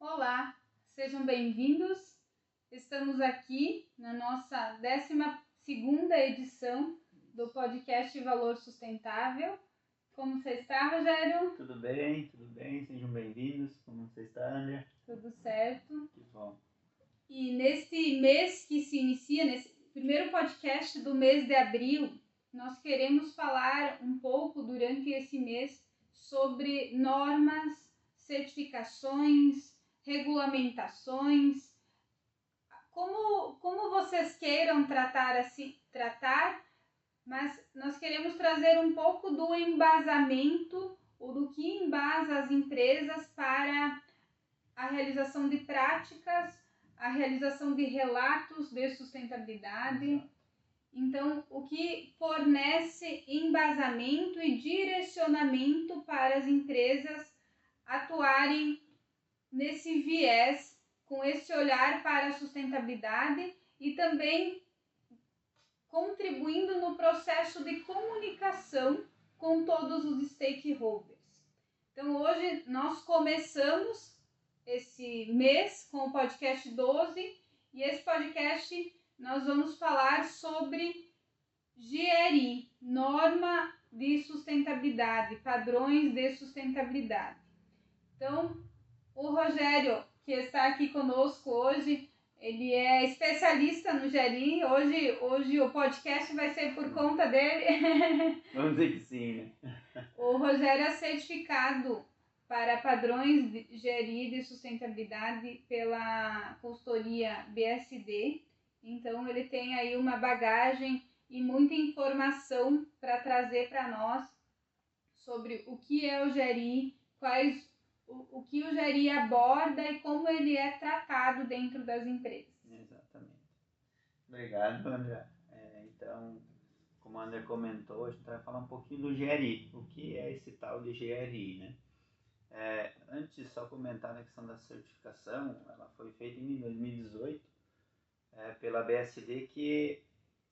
Olá, sejam bem-vindos. Estamos aqui na nossa 12 edição do podcast Valor Sustentável. Como você está, Rogério? Tudo bem, tudo bem, sejam bem-vindos. Como você está, André? Tudo certo. Que bom. E neste mês que se inicia, nesse primeiro podcast do mês de abril, nós queremos falar um pouco durante esse mês sobre normas, certificações, regulamentações, como, como vocês queiram tratar assim, tratar, mas nós queremos trazer um pouco do embasamento ou do que embasa as empresas para a realização de práticas, a realização de relatos de sustentabilidade. Então, o que fornece embasamento e direcionamento para as empresas atuarem nesse viés, com esse olhar para a sustentabilidade e também contribuindo no processo de comunicação com todos os stakeholders. Então, hoje nós começamos esse mês com o podcast 12 e esse podcast nós vamos falar sobre GRI, norma de sustentabilidade, padrões de sustentabilidade. Então, o Rogério, que está aqui conosco hoje, ele é especialista no GRI. Hoje, hoje o podcast vai ser por conta dele. Vamos dizer que sim, né? O Rogério é certificado para padrões de GRI de sustentabilidade pela consultoria BSD. Então, ele tem aí uma bagagem e muita informação para trazer para nós sobre o que é o GRI, quais o, o que o GRI aborda e como ele é tratado dentro das empresas. Exatamente. Obrigado, André. É, então, como a André comentou, a gente vai falar um pouquinho do GRI. O que é esse tal de GRI, né? É, antes, só comentar na questão da certificação, ela foi feita em 2018 é, pela BSD, que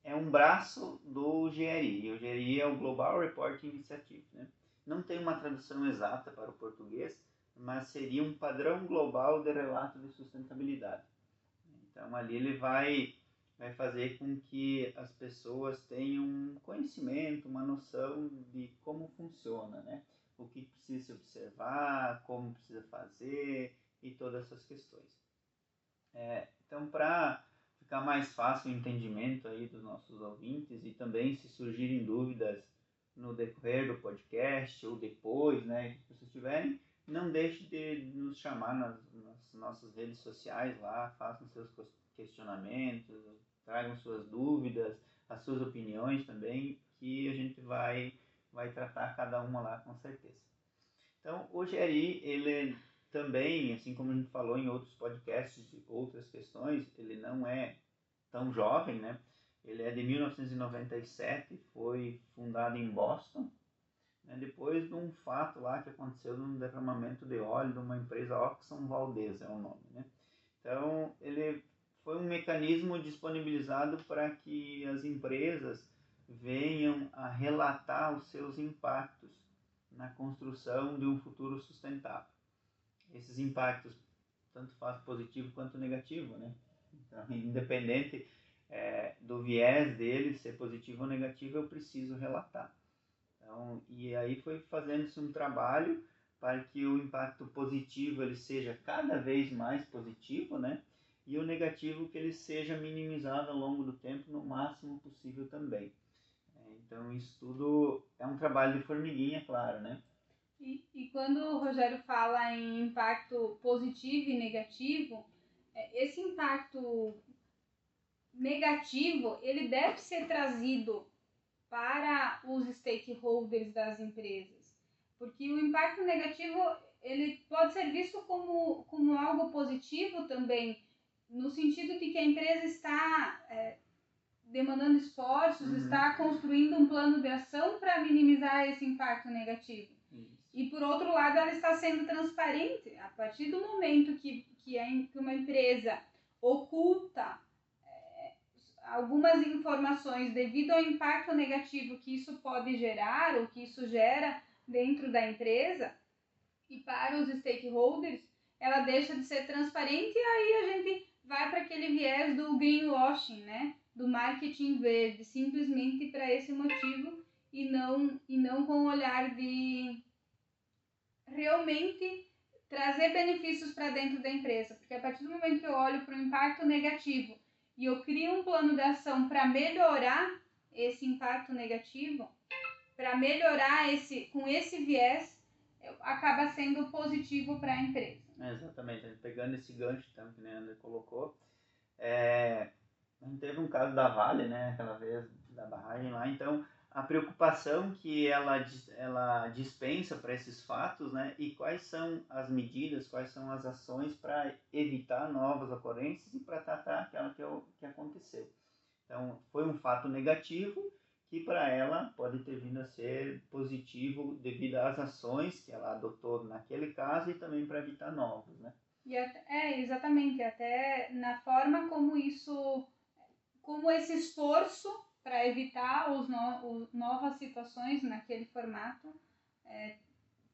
é um braço do GRI. O GRI é o Global Reporting Initiative. Né? Não tem uma tradução exata para o português, mas seria um padrão global de relato de sustentabilidade. Então ali ele vai vai fazer com que as pessoas tenham um conhecimento, uma noção de como funciona, né? O que precisa se observar, como precisa fazer e todas essas questões. É, então, para ficar mais fácil o entendimento aí dos nossos ouvintes e também se surgirem dúvidas no decorrer do podcast ou depois, né, que vocês tiverem, não deixe de nos chamar nas, nas nossas redes sociais lá, façam seus questionamentos, tragam suas dúvidas, as suas opiniões também, que a gente vai, vai tratar cada uma lá com certeza. Então, o GRI, ele também, assim como a gente falou em outros podcasts de outras questões, ele não é tão jovem, né? Ele é de 1997, foi fundado em Boston, né, depois de um fato lá que aconteceu num derramamento de óleo de uma empresa Oxon Valdez, é o nome. Né? Então, ele foi um mecanismo disponibilizado para que as empresas venham a relatar os seus impactos na construção de um futuro sustentável. Esses impactos, tanto faz positivo quanto negativo, né? Então, independente é, do viés dele, ser positivo ou negativo, eu preciso relatar. Então, e aí foi fazendo-se um trabalho para que o impacto positivo ele seja cada vez mais positivo, né? E o negativo que ele seja minimizado ao longo do tempo no máximo possível também. É, então isso tudo é um trabalho de formiguinha, claro, né? E, e quando o Rogério fala em impacto positivo e negativo, é, esse impacto negativo ele deve ser trazido para os stakeholders das empresas. Porque o impacto negativo ele pode ser visto como, como algo positivo também, no sentido de que a empresa está é, demandando esforços, uhum. está construindo um plano de ação para minimizar esse impacto negativo. Isso. E por outro lado, ela está sendo transparente. A partir do momento que, que, a, que uma empresa oculta algumas informações devido ao impacto negativo que isso pode gerar ou que isso gera dentro da empresa e para os stakeholders, ela deixa de ser transparente e aí a gente vai para aquele viés do greenwashing, né? Do marketing verde, simplesmente para esse motivo e não e não com o olhar de realmente trazer benefícios para dentro da empresa, porque a partir do momento que eu olho para o impacto negativo e eu crio um plano de ação para melhorar esse impacto negativo, para melhorar esse com esse viés, acaba sendo positivo para a empresa. É, exatamente, pegando esse gancho então, que o André colocou, é, a teve um caso da Vale, né, aquela vez da barragem lá, então a preocupação que ela, ela dispensa para esses fatos, né, e quais são as medidas, quais são as ações para evitar novas ocorrências e para tratar aquela que, que aconteceu. Então, foi um fato negativo, que para ela pode ter vindo a ser positivo devido às ações que ela adotou naquele caso e também para evitar novos, né? E até, é, exatamente, até na forma como isso, como esse esforço para evitar os, no, novas situações naquele formato é,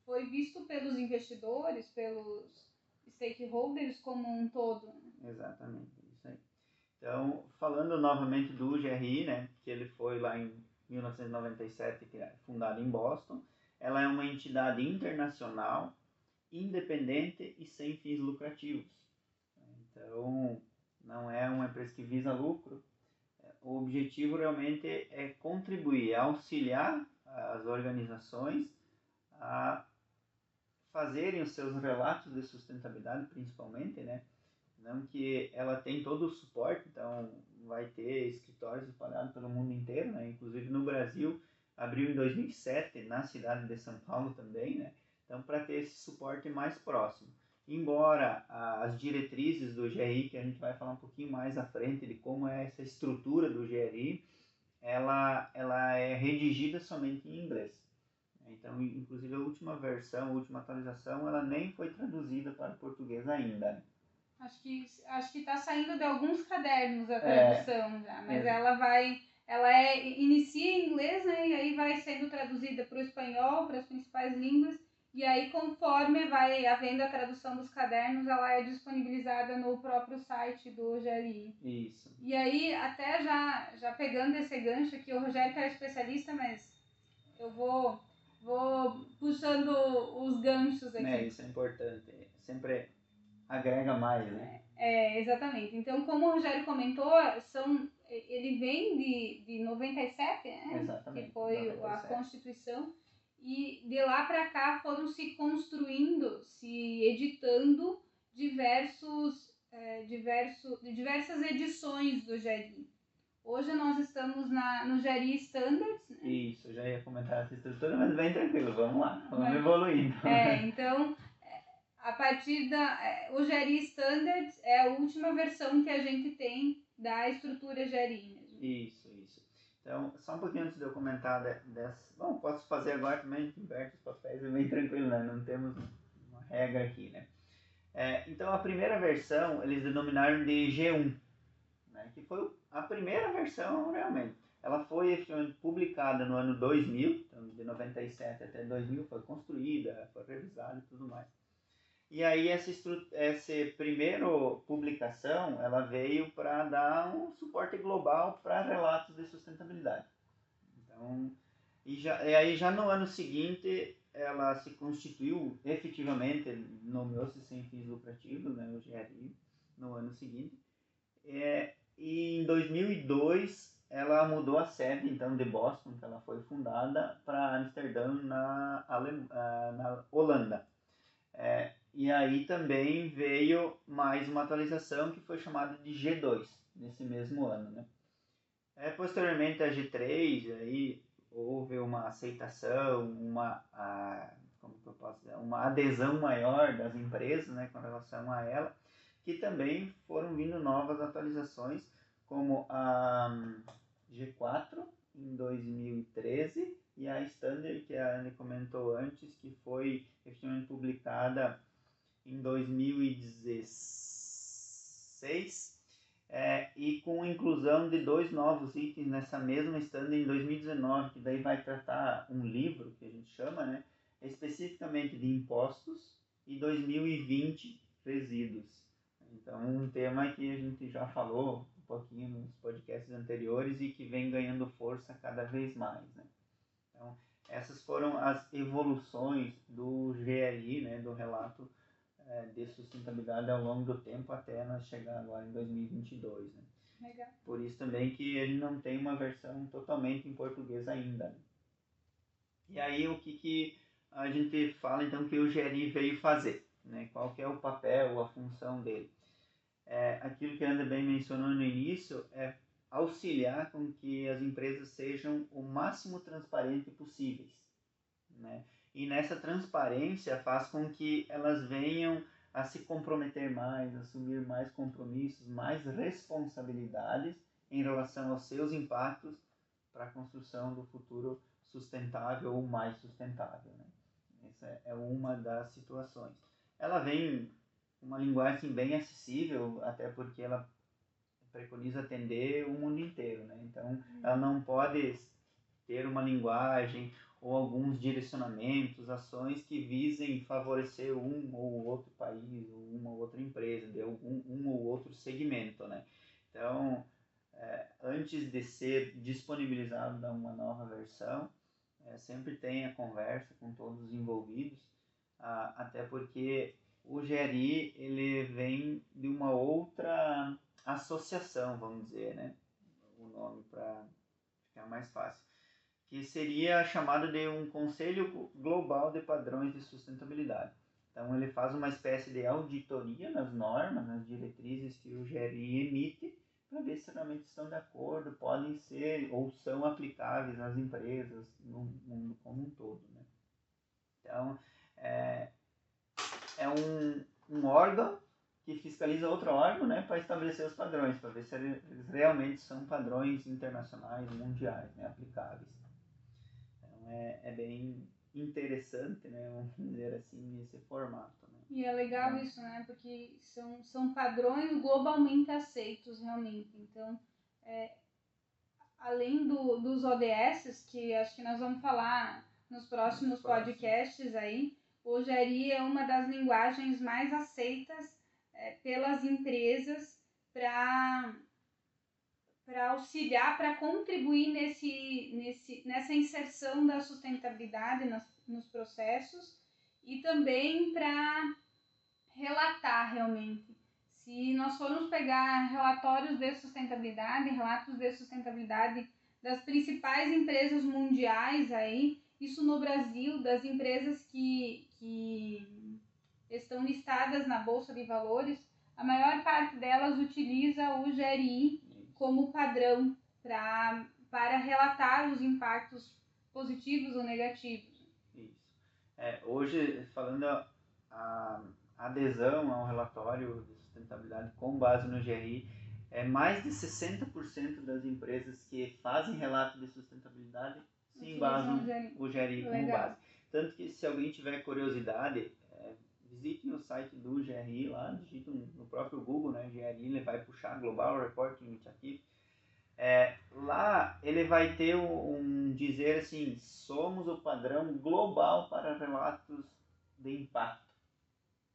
foi visto pelos investidores, pelos stakeholders como um todo. Exatamente. Então, falando novamente do GRI, né, que ele foi lá em 1997 é fundado em Boston, ela é uma entidade internacional, independente e sem fins lucrativos. Então, não é uma empresa que visa lucro. O objetivo realmente é contribuir, auxiliar as organizações a fazerem os seus relatos de sustentabilidade, principalmente, né? Não que ela tem todo o suporte, então vai ter escritórios espalhados pelo mundo inteiro, né? Inclusive no Brasil, abriu em 2007, na cidade de São Paulo também, né? Então, para ter esse suporte mais próximo. Embora as diretrizes do GRI, que a gente vai falar um pouquinho mais à frente de como é essa estrutura do GRI, ela, ela é redigida somente em inglês. Então, inclusive a última versão, a última atualização, ela nem foi traduzida para português ainda. Acho que acho que está saindo de alguns cadernos a é. tradução é, já, mas é. ela vai ela é inicia em inglês, né, e aí vai sendo traduzida para o espanhol, para as principais línguas, e aí conforme vai havendo a tradução dos cadernos, ela é disponibilizada no próprio site do GRI. Isso. E aí até já já pegando esse gancho aqui, o Rogério que é especialista, mas eu vou vou puxando os ganchos aqui. É, isso é importante. Sempre agrega mais, né? É, exatamente. Então, como o Rogério comentou, são, ele vem de, de 97, né? Exatamente. Que foi 97. a Constituição. E de lá para cá foram se construindo, se editando diversos, é, diversos, diversas edições do GERI. Hoje nós estamos na, no GERI Standards. Né? Isso, eu já ia comentar essa estrutura, mas bem tranquilo, vamos lá, vamos mas, evoluindo. É, então a partir da. É, o Geri Standards é a última versão que a gente tem da estrutura mesmo. Isso, isso. Então, só um pouquinho antes de eu comentar dessa. Bom, posso fazer agora também, inverte os papéis, é bem tranquilo, né? Não temos uma regra aqui, né? É, então, a primeira versão eles denominaram de G1, né? que foi a primeira versão realmente. Ela foi publicada no ano 2000, então de 97 até 2000 foi construída, foi revisada e tudo mais. E aí essa, essa primeira publicação, ela veio para dar um suporte global para relatos de sustentabilidade. Então, e, já, e aí já no ano seguinte, ela se constituiu efetivamente, nomeou-se sem fins lucrativos, né, o GRI, no ano seguinte. É, e em 2002, ela mudou a sede, então, de Boston, que ela foi fundada, para Amsterdã, na, Alem ah, na Holanda. É, e aí também veio mais uma atualização que foi chamada de G2 nesse mesmo ano, né? É, posteriormente a G3, aí houve uma aceitação, uma, a, como eu posso dizer, uma adesão maior das empresas né, com relação a ela, que também foram vindo novas atualizações, como a G4 em 2013 e a Standard, que a Anne comentou antes, que foi efetivamente publicada em 2016 é, e com inclusão de dois novos itens nessa mesma stand em 2019, que daí vai tratar um livro que a gente chama, né, especificamente de impostos, e 2020 resíduos. Então, um tema que a gente já falou um pouquinho nos podcasts anteriores e que vem ganhando força cada vez mais. Né? Então, essas foram as evoluções do GRI, né, do relato é, de sustentabilidade ao longo do tempo até nós chegar agora em 2022. Né? Legal. Por isso também que ele não tem uma versão totalmente em português ainda. Né? E aí o que, que a gente fala então que o GRI veio fazer? Né? Qual que é o papel, a função dele? É, aquilo que a André bem mencionou no início é auxiliar com que as empresas sejam o máximo transparente possíveis, né? E nessa transparência faz com que elas venham a se comprometer mais, assumir mais compromissos, mais responsabilidades em relação aos seus impactos para a construção do futuro sustentável ou mais sustentável. Né? Essa é uma das situações. Ela vem uma linguagem bem acessível, até porque ela preconiza atender o mundo inteiro, né? Então, ela não pode ter uma linguagem ou alguns direcionamentos, ações que visem favorecer um ou outro país, ou uma ou outra empresa, de algum um ou outro segmento, né? Então, é, antes de ser disponibilizado uma nova versão, é, sempre tem a conversa com todos os envolvidos, até porque o GRI ele vem de uma outra associação, vamos dizer, né? O nome para ficar mais fácil. Que seria chamado de um Conselho Global de Padrões de Sustentabilidade. Então, ele faz uma espécie de auditoria nas normas, nas diretrizes que o GRI emite, para ver se realmente estão de acordo, podem ser ou são aplicáveis às empresas no mundo como um todo. Né? Então, é, é um, um órgão que fiscaliza outro órgão né, para estabelecer os padrões, para ver se eles realmente são padrões internacionais, mundiais, né, aplicáveis. É, é bem interessante, né, vamos dizer assim, esse formato. Né? E é legal é. isso, né, porque são, são padrões globalmente aceitos realmente. Então, é, além do, dos ODS, que acho que nós vamos falar nos próximos podcasts aí, o GRI é uma das linguagens mais aceitas é, pelas empresas para para auxiliar, para contribuir nesse, nesse, nessa inserção da sustentabilidade nas, nos processos e também para relatar realmente. Se nós formos pegar relatórios de sustentabilidade, relatos de sustentabilidade das principais empresas mundiais aí, isso no Brasil, das empresas que, que estão listadas na Bolsa de Valores, a maior parte delas utiliza o GRI como padrão pra, para relatar os impactos positivos ou negativos. Isso. É, hoje, falando a, a adesão ao relatório de sustentabilidade com base no GRI, é mais de 60% das empresas que fazem relato de sustentabilidade se embasam o GRI como base. Tanto que se alguém tiver curiosidade, visitem o site do GRI lá, digitam no próprio Google, né, GRI, ele vai puxar Global Reporting Initiative. É, lá ele vai ter um, um, dizer assim, somos o padrão global para relatos de impacto.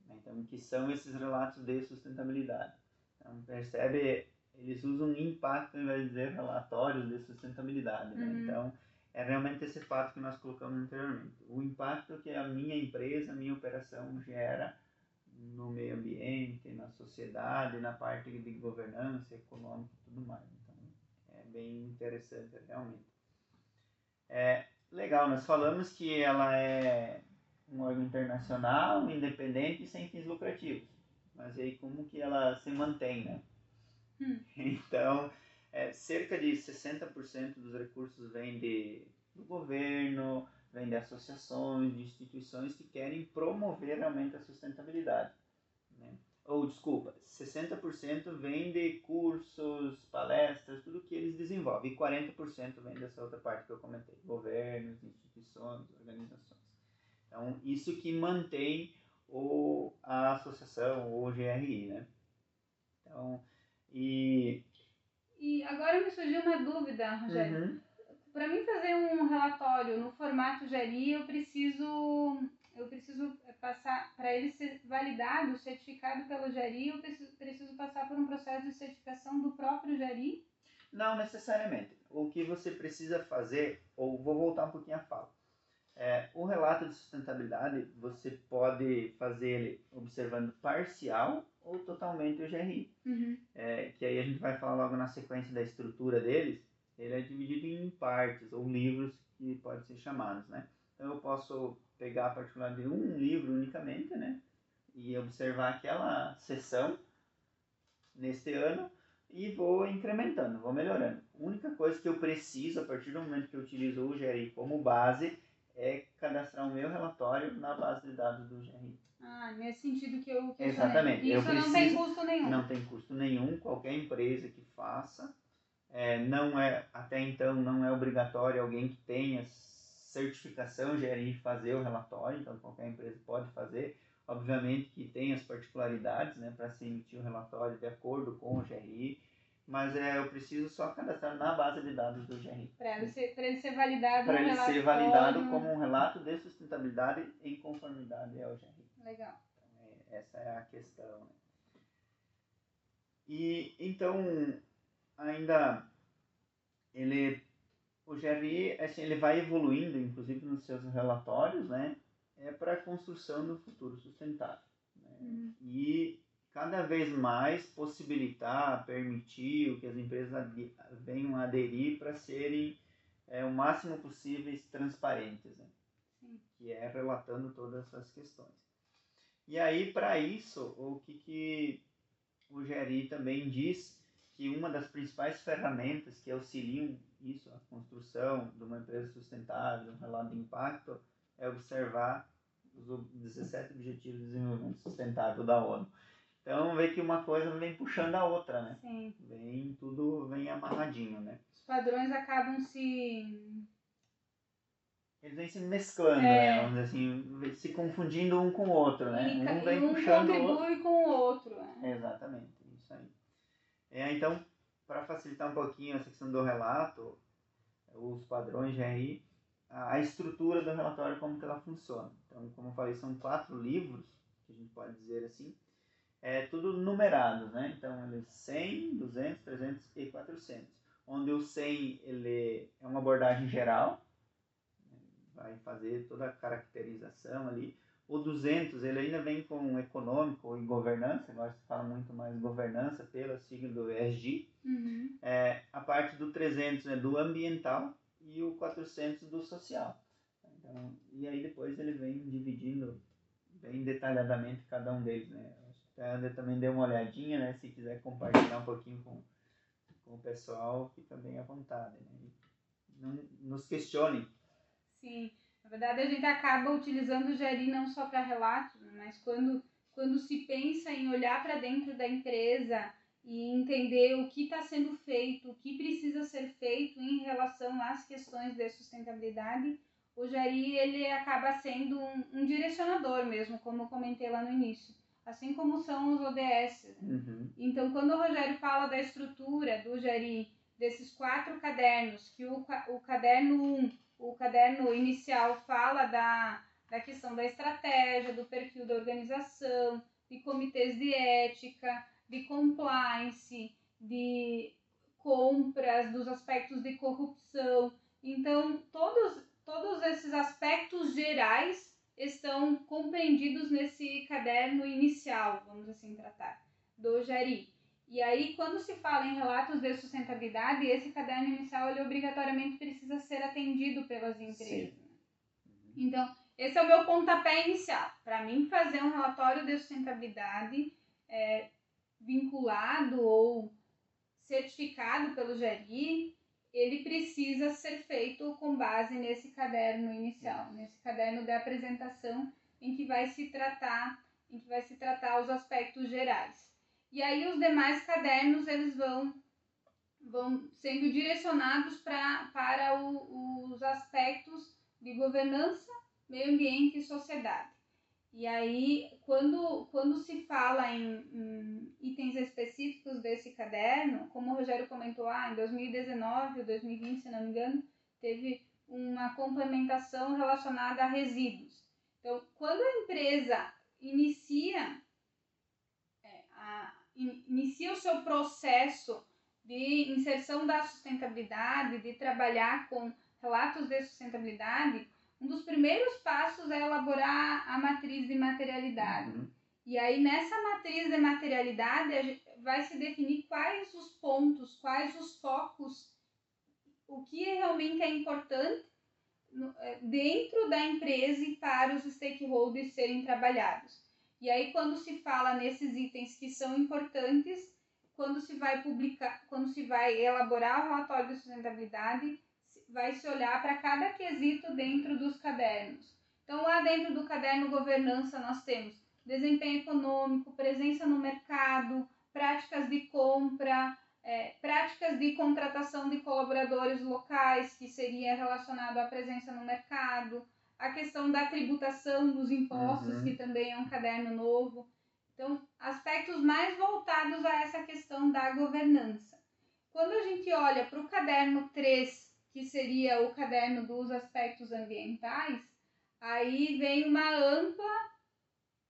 Né? Então, que são esses relatos de sustentabilidade. Então, percebe, eles usam impacto ao invés de dizer relatórios de sustentabilidade. Né? Uhum. Então, é realmente esse fato que nós colocamos anteriormente. O impacto que a minha empresa, a minha operação gera no meio ambiente, na sociedade, na parte de governança econômica e tudo mais. Então, é bem interessante realmente. É legal, nós falamos que ela é um órgão internacional, independente e sem fins lucrativos. Mas aí como que ela se mantém, né? Hum. Então, é, cerca de 60% dos recursos vem de, do governo, vem de associações, de instituições que querem promover realmente a sustentabilidade. Né? Ou, desculpa, 60% vem de cursos, palestras, tudo que eles desenvolvem. E 40% vem dessa outra parte que eu comentei, governos, instituições, organizações. Então, isso que mantém o, a associação, o GRI, né? Então, e e agora me surgiu uma dúvida, Rogério. Uhum. Para mim fazer um relatório no formato GRI, eu preciso eu preciso passar, para ele ser validado, certificado pelo Jari, eu preciso, preciso passar por um processo de certificação do próprio Jari? Não necessariamente. O que você precisa fazer, ou vou voltar um pouquinho a fala. É, o relato de sustentabilidade, você pode fazer ele observando parcial ou totalmente o GRI. Uhum. É, que aí a gente vai falar logo na sequência da estrutura deles. Ele é dividido em partes, ou livros que podem ser chamados, né? Então eu posso pegar a particular de um livro unicamente, né? E observar aquela sessão neste ano e vou incrementando, vou melhorando. A única coisa que eu preciso, a partir do momento que eu utilizo o GRI como base, é cadastrar o meu relatório na base de dados do GRI. Ah, nesse sentido que eu questionei. Exatamente. Isso eu não tem custo nenhum. Não tem custo nenhum, qualquer empresa que faça. É, não é, até então, não é obrigatório alguém que tenha certificação GRI fazer o relatório, então qualquer empresa pode fazer. Obviamente que tem as particularidades né, para se emitir o relatório de acordo com o GRI, mas é, eu preciso só cadastrar na base de dados do GRI. Para ele, ser, ele ser validado Para ele ser validado como um relato de sustentabilidade em conformidade ao GRI. Legal. Então, é, essa é a questão. Né? E então, ainda ele o GRI assim, ele vai evoluindo, inclusive nos seus relatórios, né? É para a construção do futuro sustentável. Né? Uhum. E cada vez mais possibilitar, permitir que as empresas venham a aderir para serem é, o máximo possíveis transparentes, né? Sim. que é relatando todas essas questões. E aí, para isso, o que, que o GRI também diz que uma das principais ferramentas que auxiliam isso, a construção de uma empresa sustentável, um relato de impacto, é observar os 17 Objetivos de Desenvolvimento Sustentável da ONU. Então, vê que uma coisa vem puxando a outra, né? Sim. Vem, tudo vem amarradinho, né? Os padrões acabam se... Eles vêm se mesclando, É. né? Vamos assim, se confundindo um com o outro, né? E, um vem e um puxando o outro. contribui com o outro. né? Exatamente, isso aí. É, então, para facilitar um pouquinho essa questão do relato, os padrões GRI, a a estrutura do relatório, como que ela funciona. Então, como eu falei, são quatro livros, que a gente pode dizer assim, é tudo numerados, né? Então, ele é 100, 200, 300 e 400. Onde o 100, ele é uma abordagem geral, né? Vai fazer toda a caracterização ali. O 200, ele ainda vem com econômico e governança, agora se fala muito mais governança pela sigla do ESG. Uhum. É, a parte do 300 é do ambiental e o 400 do social. Então, e aí depois ele vem dividindo bem detalhadamente cada um deles, né? A André também deu uma olhadinha, né? Se quiser compartilhar um pouquinho com, com o pessoal, fica bem à vontade, né? Não nos questionem. Sim. Na verdade, a gente acaba utilizando o GRI não só para relatos, mas quando, quando se pensa em olhar para dentro da empresa e entender o que está sendo feito, o que precisa ser feito em relação às questões de sustentabilidade, o GRI ele acaba sendo um, um direcionador mesmo, como eu comentei lá no início, assim como são os ODS. né? Uhum. Então, quando o Rogério fala da estrutura do Jari, desses quatro cadernos, que o, o caderno 1, um, o caderno inicial fala da, da questão da estratégia, do perfil da organização, de comitês de ética, de compliance, de compras, dos aspectos de corrupção. Então, todos, todos esses aspectos gerais estão compreendidos nesse caderno inicial, vamos assim tratar, do Jari. E aí, quando se fala em relatos de sustentabilidade, esse caderno inicial ele obrigatoriamente precisa ser atendido pelas empresas. Então, esse é o meu pontapé inicial. Para mim, fazer um relatório de sustentabilidade é, vinculado ou certificado pelo GRI, ele precisa ser feito com base nesse caderno inicial, nesse caderno de apresentação em que vai se tratar, em que vai se tratar os aspectos gerais. E aí os demais cadernos eles vão vão sendo direcionados pra, para o, os aspectos de governança, meio ambiente e sociedade. E aí, quando, quando se fala em, em itens específicos desse caderno, como o Rogério comentou, ah, em 2019 ou 2020, se não me engano, teve uma complementação relacionada a resíduos. Então, quando a empresa inicia, é, a, inicia o seu processo de inserção da sustentabilidade, de trabalhar com relatos de sustentabilidade, um dos primeiros passos é elaborar a matriz de materialidade. Uhum. E aí, nessa matriz de materialidade, vai se definir quais os pontos, quais os focos, o que realmente é importante é, dentro da empresa e para os stakeholders serem trabalhados. E aí, quando se fala nesses itens que são importantes, quando se vai publicar, quando se vai elaborar o relatório de sustentabilidade, vai se olhar para cada quesito dentro dos cadernos. Então, lá dentro do caderno governança, nós temos desempenho econômico, presença no mercado, práticas de compra, é, práticas de contratação de colaboradores locais, que seria relacionado à presença no mercado, a questão da tributação dos impostos, uhum. que também é um caderno novo. Então, aspectos mais voltados a essa questão da governança. Quando a gente olha para o caderno 3, que seria o caderno dos aspectos ambientais, aí vem uma ampla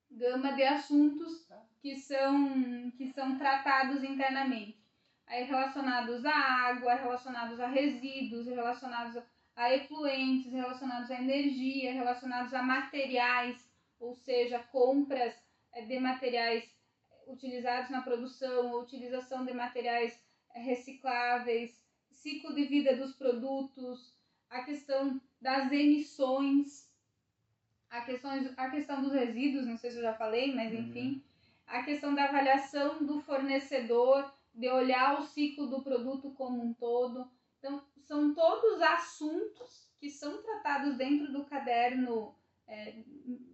gama de assuntos que são, que são tratados internamente. Aí relacionados à água, relacionados a resíduos, relacionados a efluentes, relacionados à energia, relacionados a materiais, ou seja, compras eh, de materiais utilizados na produção, utilização de materiais eh, recicláveis, ciclo de vida dos produtos, a questão das emissões, a questão, a questão dos resíduos, não sei se eu já falei, mas uhum. enfim, a questão da avaliação do fornecedor, de olhar o ciclo do produto como um todo. Então, são todos assuntos que são tratados dentro do caderno é,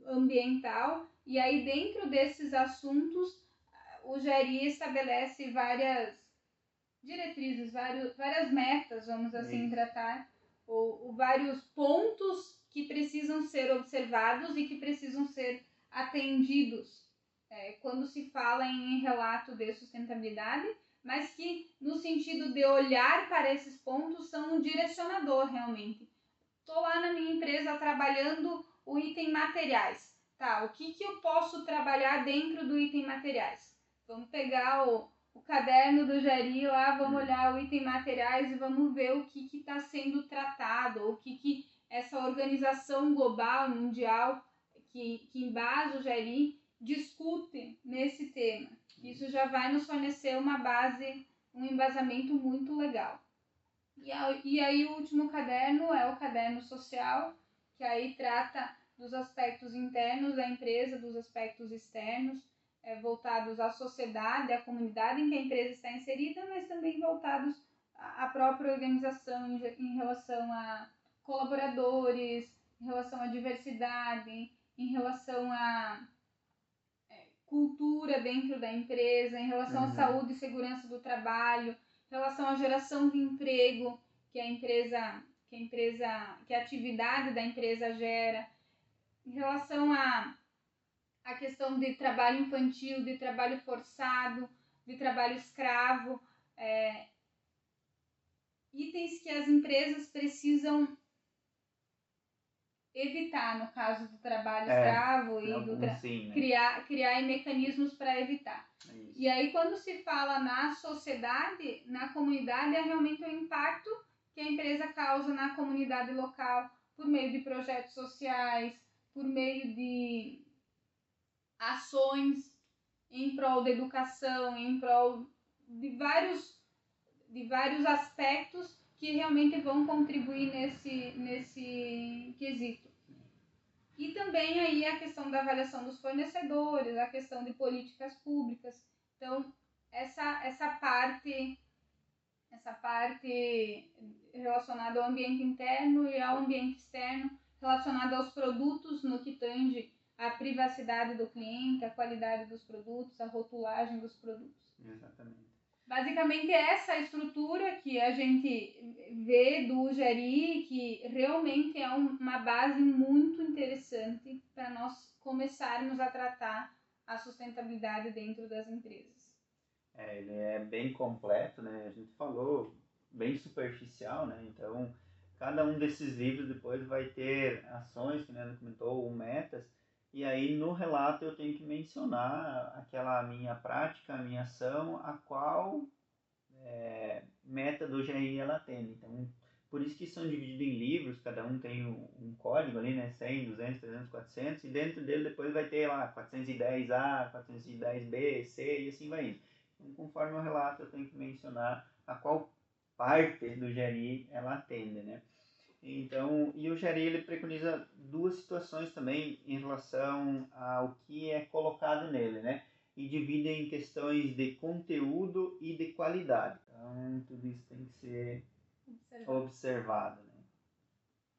ambiental, e aí, dentro desses assuntos, o GERI estabelece várias diretrizes, vários, várias metas, vamos assim tratar, ou, ou vários pontos que precisam ser observados e que precisam ser atendidos é, quando se fala em relato de sustentabilidade, mas que no sentido de olhar para esses pontos são um direcionador realmente. Estou lá na minha empresa trabalhando o item materiais. Tá, o que, que eu posso trabalhar dentro do item materiais? Vamos pegar o, o caderno do Jari lá, vamos hum. olhar o item materiais e vamos ver o que está sendo tratado, o que, que essa organização global, mundial, que, que embasa o Jari, discute nesse tema. Isso já vai nos fornecer uma base, um embasamento muito legal. E, e aí o último caderno é o caderno social, que aí trata dos aspectos internos da empresa, dos aspectos externos, é, voltados à sociedade, à comunidade em que a empresa está inserida, mas também voltados à própria organização em, em relação a colaboradores, em relação à diversidade, em relação é, cultura dentro da empresa, em relação uhum. à saúde e segurança do trabalho, em relação à geração de emprego que a empresa, que a empresa, que a atividade da empresa gera, em relação a a questão de trabalho infantil, de trabalho forçado, de trabalho escravo, é, itens que as empresas precisam evitar no caso do trabalho é, escravo e do tra sim, né? criar criar mecanismos para evitar. É e aí quando se fala na sociedade, na comunidade é realmente o impacto que a empresa causa na comunidade local por meio de projetos sociais, por meio de ações em prol da educação, em prol de vários, de vários aspectos que realmente vão contribuir nesse, nesse quesito. E também aí a questão da avaliação dos fornecedores, a questão de políticas públicas. Então, essa, essa parte essa parte relacionada ao ambiente interno e ao ambiente externo, relacionada aos produtos no que tange a privacidade do cliente, a qualidade dos produtos, a rotulagem dos produtos. Exatamente. Basicamente é essa estrutura que a gente vê do Jari, que realmente é uma base muito interessante para nós começarmos a tratar a sustentabilidade dentro das empresas. É, ele é bem completo, né? A gente falou bem superficial, né? Então, cada um desses livros depois vai ter ações, que né, comentou, ou metas, e aí no relato eu tenho que mencionar aquela minha prática, a minha ação, a qual é, meta do GRI ela tem. Então, por isso que são divididos em livros, cada um tem um, um, código ali, né? 100, 200, 300, 400, e dentro dele depois vai ter lá 410A, 410B, C e assim vai indo. Então, conforme o relato, eu tenho que mencionar a qual parte do GRI ela atende, né? Então, e o GRI ele preconiza duas situações também em relação ao que é colocado nele, né? E divide em questões de conteúdo e de qualidade. Então, tudo isso tem que ser observado, observado né?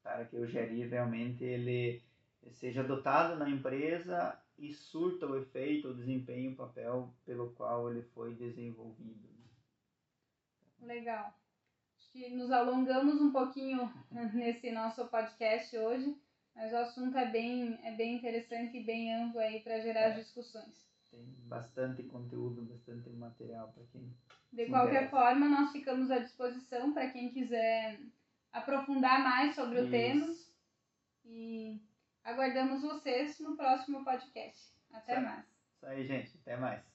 Para que o GRI realmente ele seja adotado na empresa e surta o efeito, o desempenho, o papel pelo qual ele foi desenvolvido. Né? Legal que nos alongamos um pouquinho nesse nosso podcast hoje, mas o assunto é bem, é bem interessante e bem amplo aí para gerar é. discussões. Tem bastante conteúdo, bastante material para quem. De qualquer interessa. forma, nós ficamos à disposição para quem quiser aprofundar mais sobre Isso. o tema. E aguardamos vocês no próximo podcast. Até mais. Isso aí, gente. Até mais.